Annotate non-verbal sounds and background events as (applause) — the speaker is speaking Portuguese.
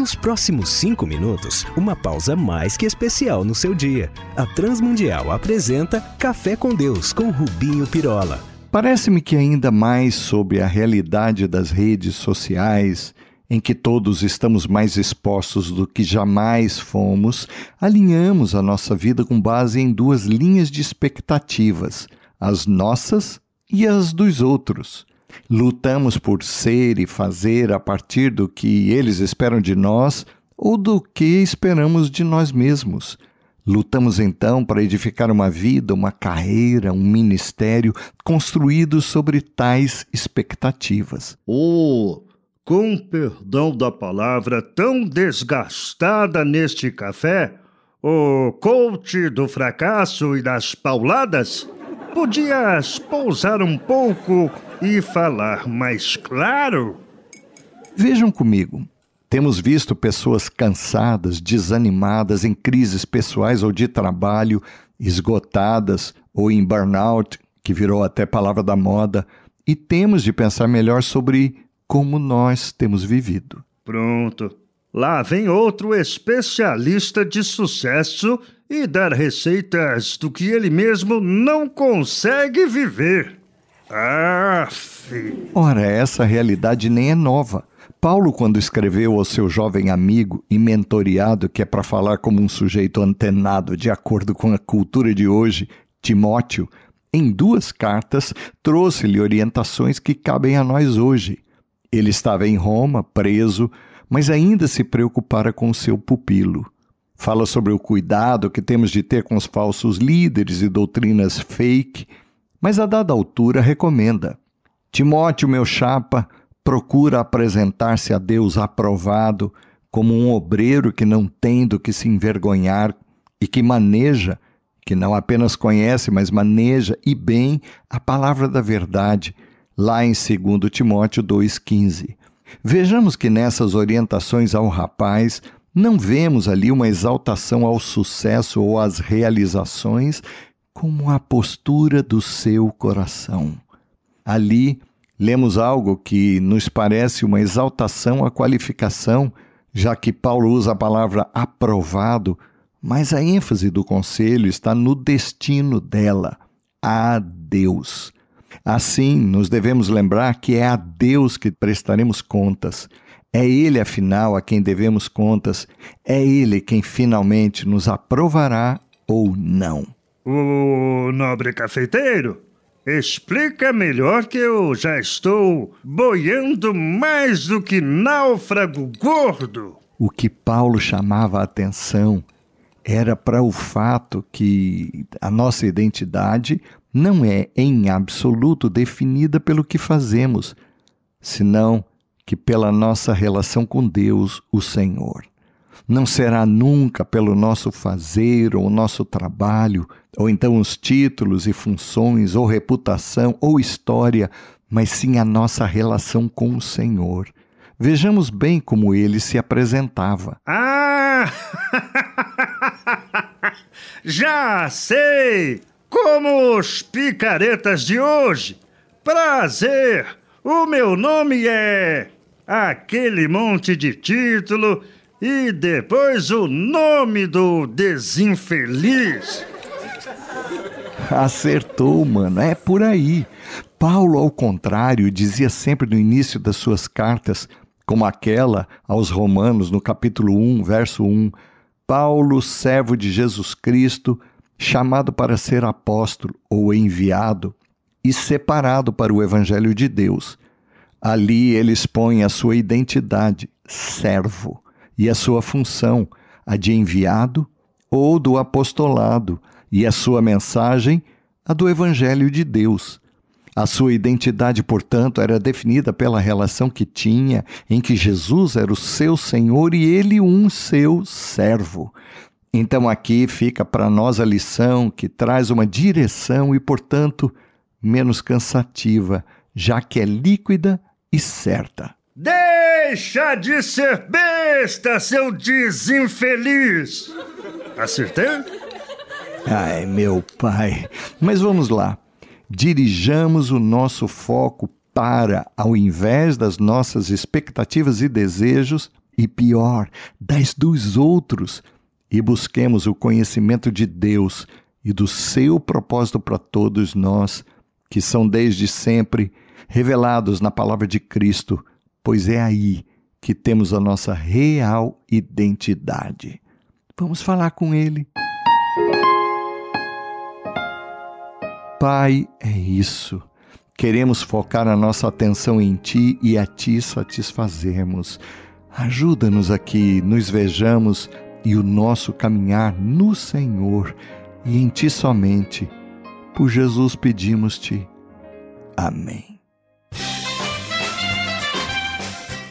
Nos próximos cinco minutos, uma pausa mais que especial no seu dia. A Transmundial apresenta Café com Deus com Rubinho Pirola. Parece-me que ainda mais sobre a realidade das redes sociais, em que todos estamos mais expostos do que jamais fomos, alinhamos a nossa vida com base em duas linhas de expectativas: as nossas e as dos outros. Lutamos por ser e fazer a partir do que eles esperam de nós ou do que esperamos de nós mesmos. Lutamos então para edificar uma vida, uma carreira, um ministério construídos sobre tais expectativas. Oh, com perdão da palavra tão desgastada neste café, o coach do fracasso e das pauladas, podias pousar um pouco e falar mais claro? Vejam comigo. Temos visto pessoas cansadas, desanimadas, em crises pessoais ou de trabalho, esgotadas ou em burnout, que virou até palavra da moda, e temos de pensar melhor sobre como nós temos vivido. Pronto. Lá vem outro especialista de sucesso e dar receitas do que ele mesmo não consegue viver. Filho. Ora, essa realidade nem é nova. Paulo, quando escreveu ao seu jovem amigo e mentoriado, que é para falar como um sujeito antenado de acordo com a cultura de hoje, Timóteo, em duas cartas trouxe-lhe orientações que cabem a nós hoje. Ele estava em Roma, preso, mas ainda se preocupara com seu pupilo. Fala sobre o cuidado que temos de ter com os falsos líderes e doutrinas fake mas a dada altura recomenda: Timóteo, meu chapa, procura apresentar-se a Deus aprovado, como um obreiro que não tem do que se envergonhar e que maneja, que não apenas conhece, mas maneja e bem a palavra da verdade, lá em 2 Timóteo 2,15. Vejamos que nessas orientações ao rapaz não vemos ali uma exaltação ao sucesso ou às realizações, como a postura do seu coração. Ali lemos algo que nos parece uma exaltação à qualificação, já que Paulo usa a palavra aprovado, mas a ênfase do conselho está no destino dela, a Deus. Assim, nos devemos lembrar que é a Deus que prestaremos contas. É Ele, afinal, a quem devemos contas. É Ele quem finalmente nos aprovará ou não. O nobre cafeiteiro, explica melhor que eu já estou boiando mais do que náufrago gordo. O que Paulo chamava a atenção era para o fato que a nossa identidade não é em absoluto definida pelo que fazemos, senão que pela nossa relação com Deus, o Senhor não será nunca pelo nosso fazer ou nosso trabalho, ou então os títulos e funções, ou reputação, ou história, mas sim a nossa relação com o Senhor. Vejamos bem como ele se apresentava. Ah! (laughs) Já sei! Como os picaretas de hoje! Prazer! O meu nome é. Aquele monte de título e depois o nome do desinfeliz. Acertou, mano. É por aí. Paulo, ao contrário, dizia sempre no início das suas cartas, como aquela aos Romanos, no capítulo 1, verso 1, Paulo, servo de Jesus Cristo, chamado para ser apóstolo ou enviado e separado para o evangelho de Deus. Ali ele expõe a sua identidade, servo e a sua função, a de enviado ou do apostolado, e a sua mensagem, a do Evangelho de Deus. A sua identidade, portanto, era definida pela relação que tinha em que Jesus era o seu Senhor e ele um seu servo. Então aqui fica para nós a lição que traz uma direção e, portanto, menos cansativa, já que é líquida e certa. Deixa de ser besta, seu desinfeliz! Acertei? Ai, meu pai. Mas vamos lá. Dirijamos o nosso foco para, ao invés das nossas expectativas e desejos, e pior, das dos outros, e busquemos o conhecimento de Deus e do seu propósito para todos nós, que são desde sempre revelados na palavra de Cristo, pois é aí que temos a nossa real identidade. Vamos falar com Ele. Pai, é isso. Queremos focar a nossa atenção em Ti e a Ti satisfazermos. Ajuda-nos aqui, nos vejamos e o nosso caminhar no Senhor e em Ti somente. Por Jesus pedimos-te. Amém.